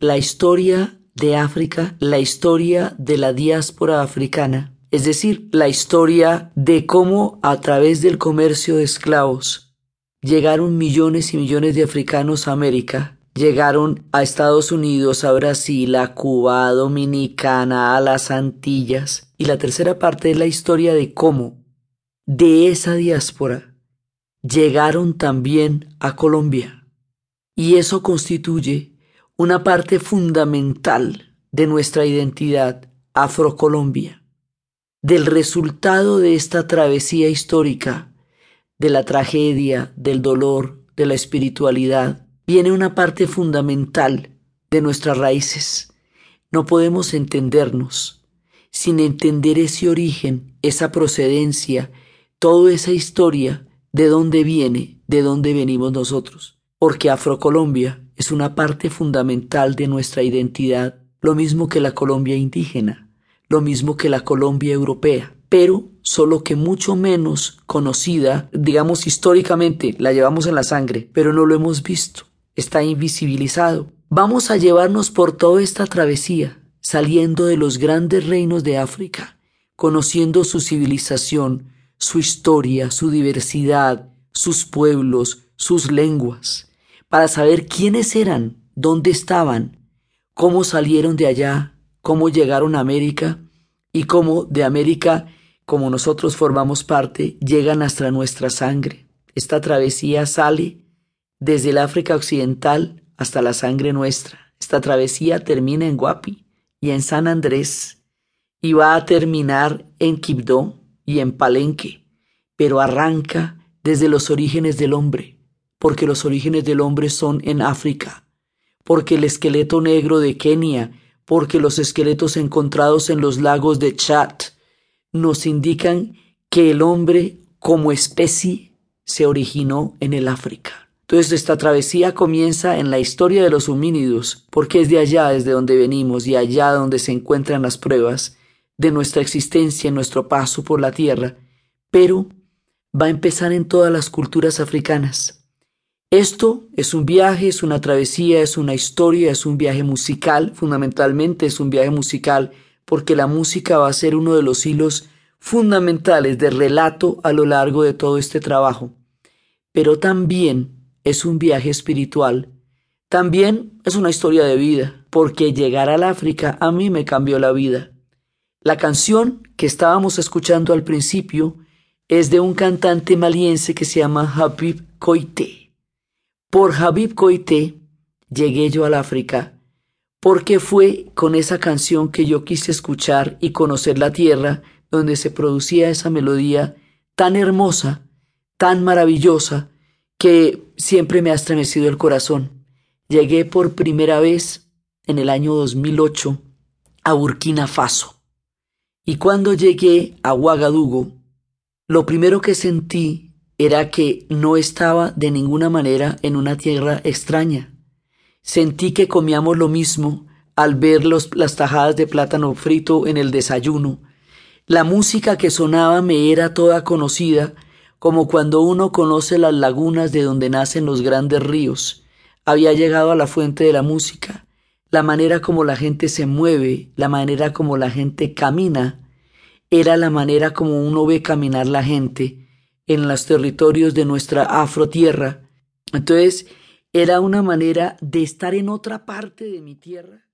la historia de África, la historia de la diáspora africana, es decir, la historia de cómo a través del comercio de esclavos llegaron millones y millones de africanos a América, llegaron a Estados Unidos, a Brasil, a Cuba, Dominicana, a las Antillas, y la tercera parte es la historia de cómo de esa diáspora llegaron también a Colombia. Y eso constituye una parte fundamental de nuestra identidad afrocolombia, del resultado de esta travesía histórica, de la tragedia, del dolor, de la espiritualidad, viene una parte fundamental de nuestras raíces. No podemos entendernos sin entender ese origen, esa procedencia, toda esa historia de dónde viene, de dónde venimos nosotros. Porque Afrocolombia es una parte fundamental de nuestra identidad, lo mismo que la Colombia indígena, lo mismo que la Colombia europea, pero solo que mucho menos conocida, digamos históricamente, la llevamos en la sangre, pero no lo hemos visto, está invisibilizado. Vamos a llevarnos por toda esta travesía, saliendo de los grandes reinos de África, conociendo su civilización, su historia, su diversidad, sus pueblos, sus lenguas, para saber quiénes eran, dónde estaban, cómo salieron de allá, cómo llegaron a América y cómo de América, como nosotros formamos parte, llegan hasta nuestra sangre. Esta travesía sale desde el África Occidental hasta la sangre nuestra. Esta travesía termina en Guapi y en San Andrés y va a terminar en Quibdó y en Palenque, pero arranca desde los orígenes del hombre, porque los orígenes del hombre son en África, porque el esqueleto negro de Kenia, porque los esqueletos encontrados en los lagos de Chad nos indican que el hombre como especie se originó en el África. Entonces esta travesía comienza en la historia de los homínidos, porque es de allá desde donde venimos y allá donde se encuentran las pruebas de nuestra existencia en nuestro paso por la tierra, pero va a empezar en todas las culturas africanas. Esto es un viaje, es una travesía, es una historia, es un viaje musical, fundamentalmente es un viaje musical, porque la música va a ser uno de los hilos fundamentales de relato a lo largo de todo este trabajo. Pero también es un viaje espiritual, también es una historia de vida, porque llegar al África a mí me cambió la vida. La canción que estábamos escuchando al principio es de un cantante maliense que se llama Habib Koité. Por Habib Koité llegué yo al África porque fue con esa canción que yo quise escuchar y conocer la tierra donde se producía esa melodía tan hermosa, tan maravillosa, que siempre me ha estremecido el corazón. Llegué por primera vez en el año 2008 a Burkina Faso. Y cuando llegué a Ouagadougou, lo primero que sentí era que no estaba de ninguna manera en una tierra extraña. Sentí que comíamos lo mismo al ver las tajadas de plátano frito en el desayuno. La música que sonaba me era toda conocida, como cuando uno conoce las lagunas de donde nacen los grandes ríos. Había llegado a la fuente de la música la manera como la gente se mueve, la manera como la gente camina, era la manera como uno ve caminar la gente en los territorios de nuestra afrotierra. Entonces, era una manera de estar en otra parte de mi tierra